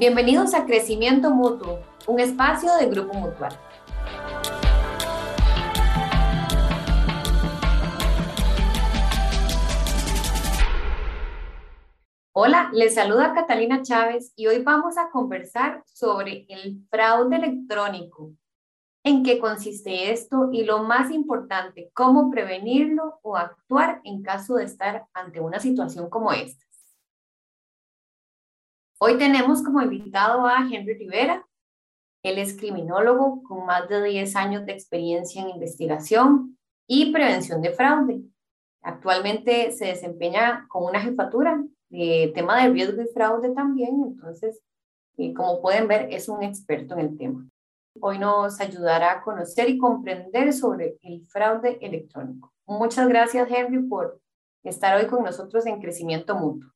Bienvenidos a Crecimiento Mutuo, un espacio de Grupo Mutual. Hola, les saluda Catalina Chávez y hoy vamos a conversar sobre el fraude electrónico. ¿En qué consiste esto? Y lo más importante, cómo prevenirlo o actuar en caso de estar ante una situación como esta. Hoy tenemos como invitado a Henry Rivera. Él es criminólogo con más de 10 años de experiencia en investigación y prevención de fraude. Actualmente se desempeña con una jefatura de tema de riesgo y fraude también, entonces, eh, como pueden ver, es un experto en el tema. Hoy nos ayudará a conocer y comprender sobre el fraude electrónico. Muchas gracias, Henry, por estar hoy con nosotros en Crecimiento Mutuo.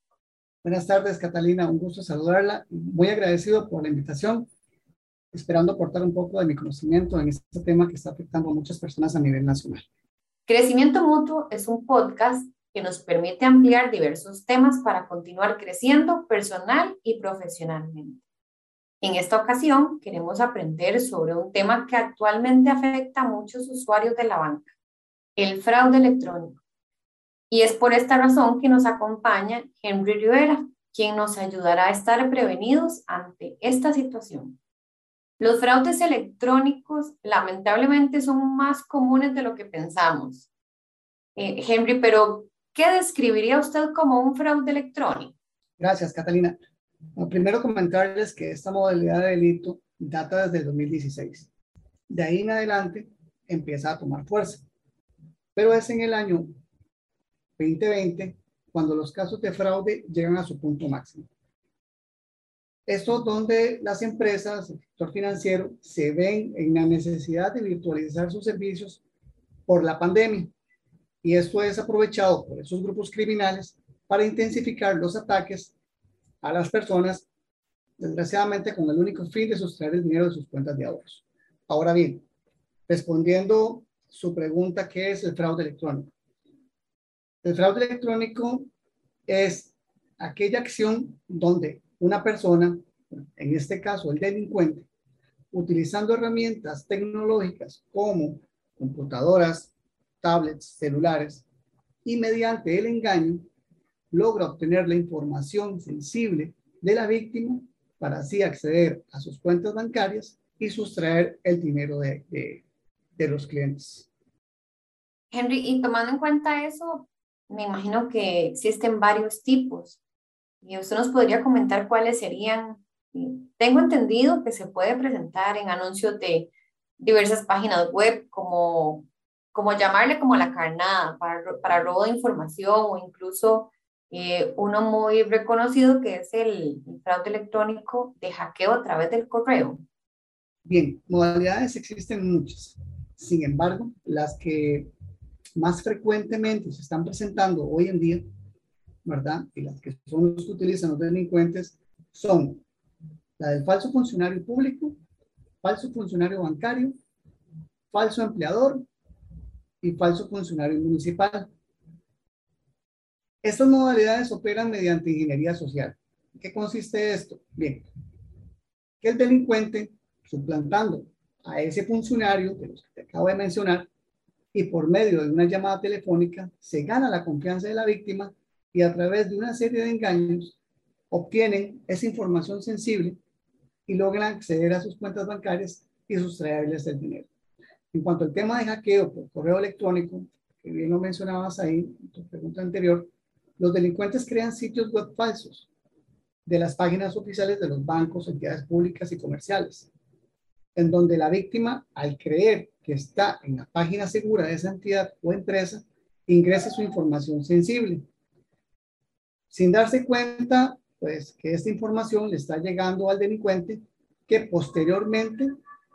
Buenas tardes, Catalina. Un gusto saludarla. Muy agradecido por la invitación, esperando aportar un poco de mi conocimiento en este tema que está afectando a muchas personas a nivel nacional. Crecimiento Mutuo es un podcast que nos permite ampliar diversos temas para continuar creciendo personal y profesionalmente. En esta ocasión queremos aprender sobre un tema que actualmente afecta a muchos usuarios de la banca, el fraude electrónico. Y es por esta razón que nos acompaña Henry Rivera, quien nos ayudará a estar prevenidos ante esta situación. Los fraudes electrónicos lamentablemente son más comunes de lo que pensamos. Eh, Henry, pero ¿qué describiría usted como un fraude electrónico? Gracias, Catalina. primero comentarles que esta modalidad de delito data desde el 2016. De ahí en adelante empieza a tomar fuerza. Pero es en el año 2020 cuando los casos de fraude llegan a su punto máximo. Esto donde las empresas, el sector financiero, se ven en la necesidad de virtualizar sus servicios por la pandemia. Y esto es aprovechado por esos grupos criminales para intensificar los ataques a las personas, desgraciadamente con el único fin de sustraer el dinero de sus cuentas de ahorros. Ahora bien, respondiendo su pregunta, ¿qué es el fraude electrónico? El fraude electrónico es aquella acción donde una persona, en este caso el delincuente, utilizando herramientas tecnológicas como computadoras, tablets, celulares, y mediante el engaño, logra obtener la información sensible de la víctima para así acceder a sus cuentas bancarias y sustraer el dinero de, de, de los clientes. Henry, y tomando en cuenta eso, me imagino que existen varios tipos. Y usted nos podría comentar cuáles serían. Tengo entendido que se puede presentar en anuncios de diversas páginas web como, como llamarle como la carnada para, para robo de información o incluso eh, uno muy reconocido que es el, el fraude electrónico de hackeo a través del correo. Bien, modalidades existen muchas. Sin embargo, las que más frecuentemente se están presentando hoy en día, ¿verdad? Y las que son los que utilizan los delincuentes son la del falso funcionario público, falso funcionario bancario, falso empleador y falso funcionario municipal. Estas modalidades operan mediante ingeniería social. ¿Qué consiste esto? Bien, que el delincuente, suplantando a ese funcionario de los que te acabo de mencionar, y por medio de una llamada telefónica se gana la confianza de la víctima y a través de una serie de engaños obtienen esa información sensible y logran acceder a sus cuentas bancarias y sustraerles el dinero. En cuanto al tema de hackeo por correo electrónico, que bien lo mencionabas ahí en tu pregunta anterior, los delincuentes crean sitios web falsos de las páginas oficiales de los bancos, entidades públicas y comerciales, en donde la víctima, al creer que está en la página segura de esa entidad o empresa ingrese su información sensible. Sin darse cuenta, pues, que esta información le está llegando al delincuente que posteriormente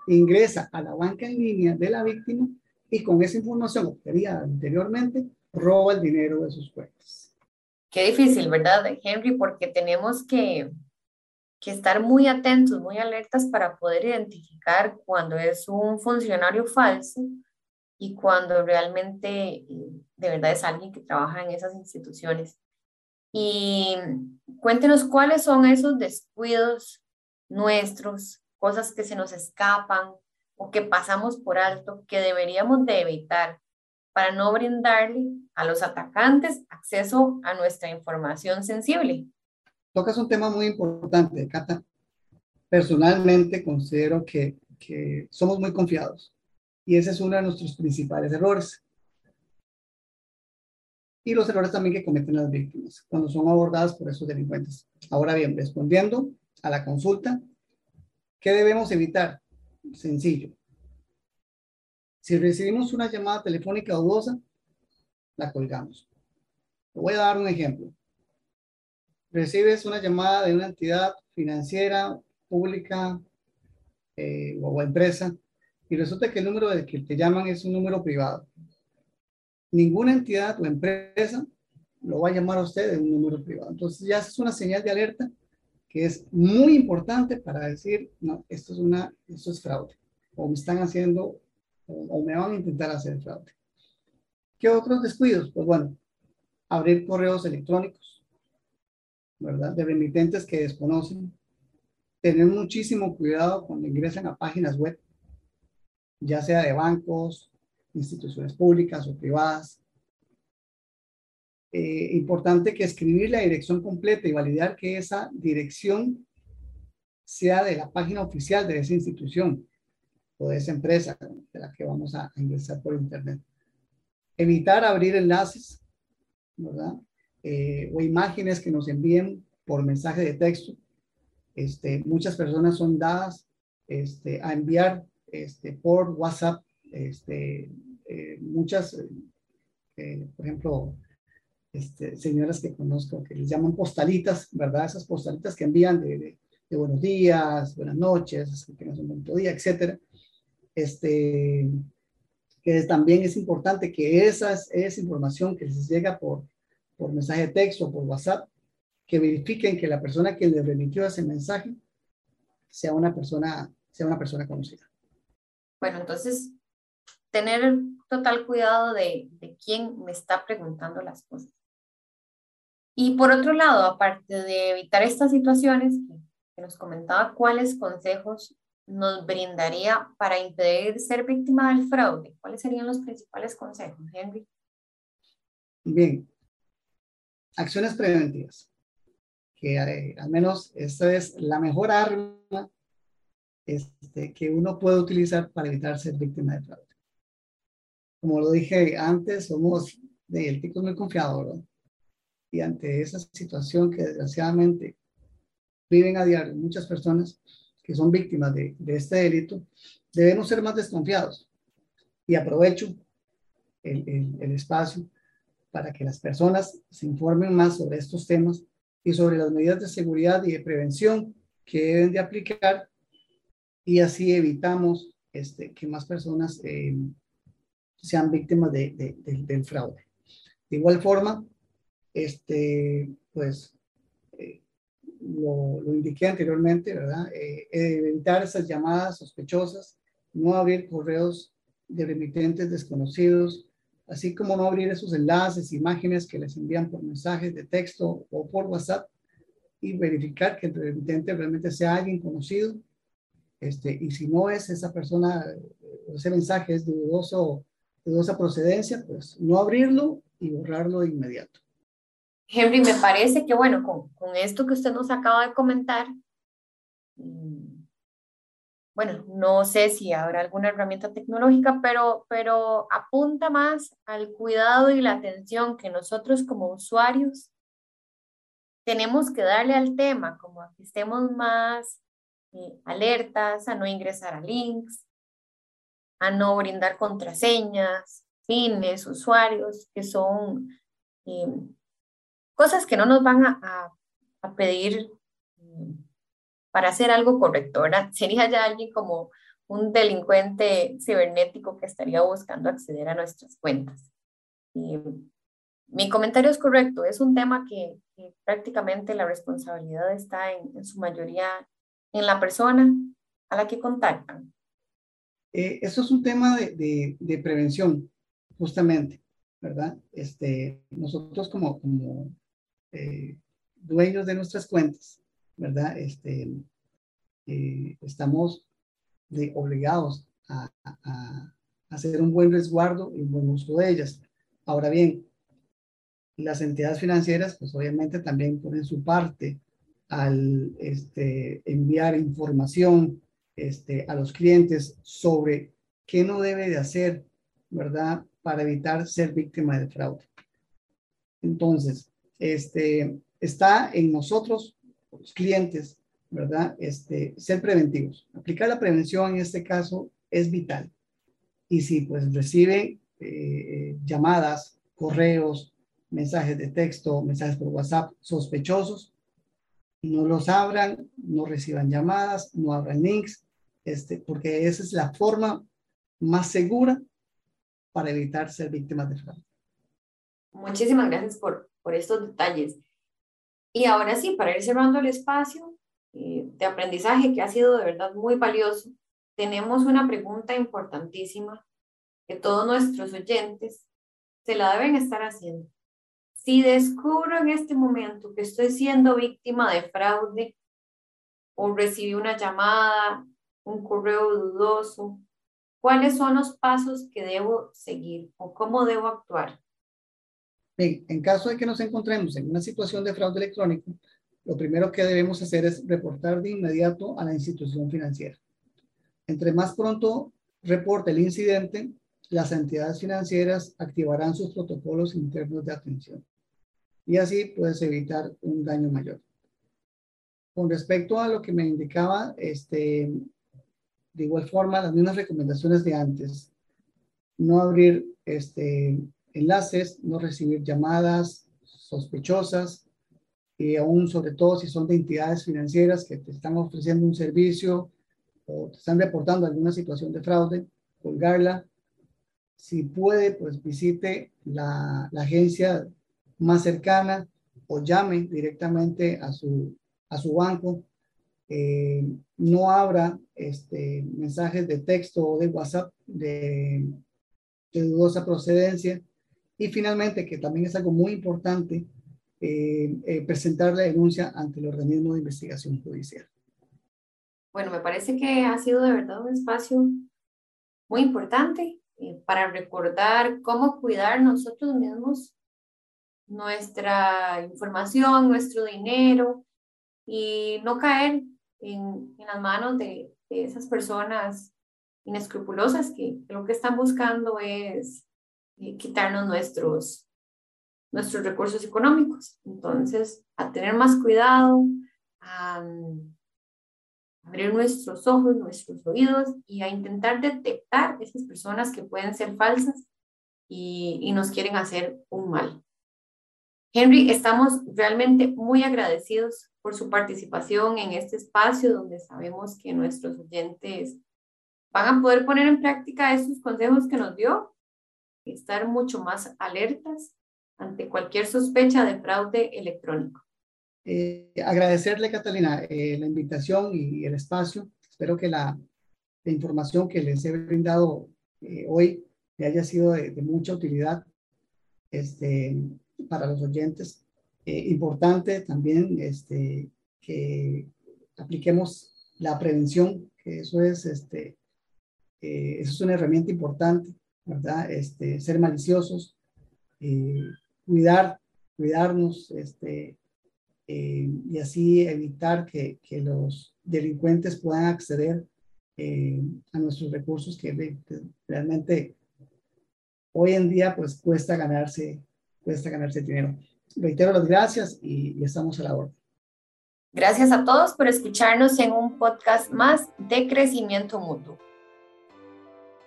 ingresa a la banca en línea de la víctima y con esa información obtenida anteriormente roba el dinero de sus cuentas. Qué difícil, ¿verdad, Henry? Porque tenemos que que estar muy atentos, muy alertas para poder identificar cuando es un funcionario falso y cuando realmente eh, de verdad es alguien que trabaja en esas instituciones. Y cuéntenos cuáles son esos descuidos nuestros, cosas que se nos escapan o que pasamos por alto que deberíamos de evitar para no brindarle a los atacantes acceso a nuestra información sensible. Tocas un tema muy importante, Cata. Personalmente considero que, que somos muy confiados y ese es uno de nuestros principales errores. Y los errores también que cometen las víctimas cuando son abordadas por esos delincuentes. Ahora bien, respondiendo a la consulta, ¿qué debemos evitar? Sencillo. Si recibimos una llamada telefónica dudosa, la colgamos. voy a dar un ejemplo. Recibes una llamada de una entidad financiera, pública eh, o empresa y resulta que el número de que te llaman es un número privado. Ninguna entidad o empresa lo va a llamar a usted de un número privado. Entonces ya es una señal de alerta que es muy importante para decir, no, esto es, una, esto es fraude. O me están haciendo, o, me van a intentar hacer fraude. ¿Qué otros descuidos? Pues bueno, abrir correos electrónicos, ¿verdad? De remitentes que desconocen. Tener muchísimo cuidado cuando ingresan a páginas web, ya sea de bancos, instituciones públicas o privadas. Eh, importante que escribir la dirección completa y validar que esa dirección sea de la página oficial de esa institución o de esa empresa de la que vamos a ingresar por internet. Evitar abrir enlaces, ¿verdad? Eh, o imágenes que nos envíen por mensaje de texto. Este, muchas personas son dadas este, a enviar este, por WhatsApp este, eh, muchas, eh, por ejemplo, este, señoras que conozco que les llaman postalitas, ¿verdad? Esas postalitas que envían de, de, buenos días, buenas noches, que tengas un buen día, etcétera. Este, que también es importante que esas, esa información que les llega por, por mensaje de texto o por WhatsApp, que verifiquen que la persona que les remitió ese mensaje sea una persona, sea una persona conocida. Bueno, entonces, tener total cuidado de, de quién me está preguntando las cosas. Y por otro lado, aparte de evitar estas situaciones que, nos comentaba, ¿cuáles consejos nos brindaría para impedir ser víctima del fraude? ¿Cuáles serían los principales consejos, Henry? Bien, acciones preventivas, que eh, al menos esta es la mejor arma este, que uno puede utilizar para evitar ser víctima de fraude. Como lo dije antes, somos de el tico muy confiado, ¿verdad? y ante esa situación que desgraciadamente viven a diario muchas personas que son víctimas de, este delito, debemos ser más desconfiados. Y aprovecho el, el, espacio para que las personas se informen más sobre estos temas y sobre las medidas de seguridad y de prevención que deben de aplicar y así evitamos este, que más personas eh, sean víctimas de, del fraude. De igual forma, este, pues eh, lo, lo, indiqué anteriormente, ¿verdad? Eh, evitar esas llamadas sospechosas, no abrir correos de remitentes desconocidos, así como no abrir esos enlaces, imágenes que les envían por mensajes de texto o por WhatsApp y verificar que el remitente realmente sea alguien conocido. Este, y si no es esa persona, ese mensaje es dudoso, dudosa procedencia, pues no abrirlo y borrarlo de inmediato. Henry, me parece que, bueno, con, con esto que usted nos acaba de comentar, bueno, no sé si habrá alguna herramienta tecnológica, pero, pero apunta más al cuidado y la atención que nosotros como usuarios tenemos que darle al tema, como a que estemos más eh, alertas, a no ingresar a links, a no brindar contraseñas, fines, usuarios, que son eh, cosas que no nos van a, a, pedir mm, para hacer algo correcto, ¿verdad? Sería ya alguien como un delincuente cibernético que estaría buscando acceder a nuestras cuentas. Y mi comentario es correcto, es un tema que, prácticamente la responsabilidad está en, su mayoría en la persona a la que contactan. Eh, eso es un tema de, prevención, justamente, ¿verdad? Este, nosotros como, como eh, dueños de nuestras cuentas, ¿verdad? Este, eh, estamos obligados a, hacer un buen resguardo y un buen uso de ellas. Ahora bien, las entidades financieras, pues obviamente también ponen su parte al este, enviar información este, a los clientes sobre qué no debe de hacer, ¿verdad? Para evitar ser víctima de fraude. Entonces, este, está en nosotros, los clientes, ¿verdad? Este, ser preventivos. Aplicar la prevención en este caso es vital. Y si pues recibe eh, llamadas, correos, mensajes de texto, mensajes por WhatsApp sospechosos, no los abran, no reciban llamadas, no abran links, este, porque esa es la forma más segura para evitar ser víctimas de fraude. Muchísimas gracias por, por estos detalles. Y ahora sí, para ir cerrando el espacio eh, de aprendizaje que ha sido de verdad muy valioso, tenemos una pregunta importantísima que todos nuestros oyentes se la deben estar haciendo. Si descubro en este momento que estoy siendo víctima de fraude o recibí una llamada, un correo dudoso, ¿cuáles son los pasos que debo seguir o cómo debo actuar? Bien, en caso de que nos encontremos en una situación de fraude electrónico, lo primero que debemos hacer es reportar de inmediato a la institución financiera. Entre más pronto reporte el incidente, las entidades financieras activarán sus protocolos internos de atención y así puedes evitar un daño mayor. Con respecto a lo que me indicaba, este, de igual forma, las mismas recomendaciones de antes. No abrir este, enlaces, no recibir llamadas sospechosas y aún sobre todo si son de entidades financieras que te están ofreciendo un servicio o te están reportando alguna situación de fraude, colgarla. Si puede, pues visite la, la agencia más cercana o llame directamente a su, a su banco. Eh, no abra este, mensajes de texto o de WhatsApp de, de dudosa procedencia y finalmente, que también es algo muy importante, eh, eh, presentar la denuncia ante el organismo de investigación judicial. Bueno, me parece que ha sido de verdad un espacio muy importante eh, para recordar cómo cuidar nosotros mismos nuestra información, nuestro dinero y no caer en, las manos de, esas personas inescrupulosas que lo que están buscando es quitarnos nuestros, nuestros recursos económicos. Entonces, a tener más cuidado, a abrir nuestros ojos, nuestros oídos y a intentar detectar esas personas que pueden ser falsas y, y nos quieren hacer un mal. Henry, estamos realmente muy agradecidos por su participación en este espacio donde sabemos que nuestros oyentes van a poder poner en práctica estos consejos que nos dio estar mucho más alertas ante cualquier sospecha de fraude electrónico. Eh, agradecerle, Catalina, eh, la invitación y el espacio. Espero que la, la información que les he brindado eh, hoy le haya sido de, de, mucha utilidad este, para los oyentes. importante también este, que apliquemos la prevención, que eso es, este, eso es una herramienta importante Este, ser maliciosos, eh, cuidar, cuidarnos, este, eh, y así evitar que, que, los delincuentes puedan acceder eh, a nuestros recursos que, realmente hoy en día pues cuesta ganarse, cuesta ganarse dinero. Reitero las gracias y, y estamos a la orden. Gracias a todos por escucharnos en un podcast más de crecimiento mutuo.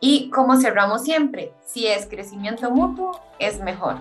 Y como cerramos siempre, si es crecimiento mutuo, es mejor.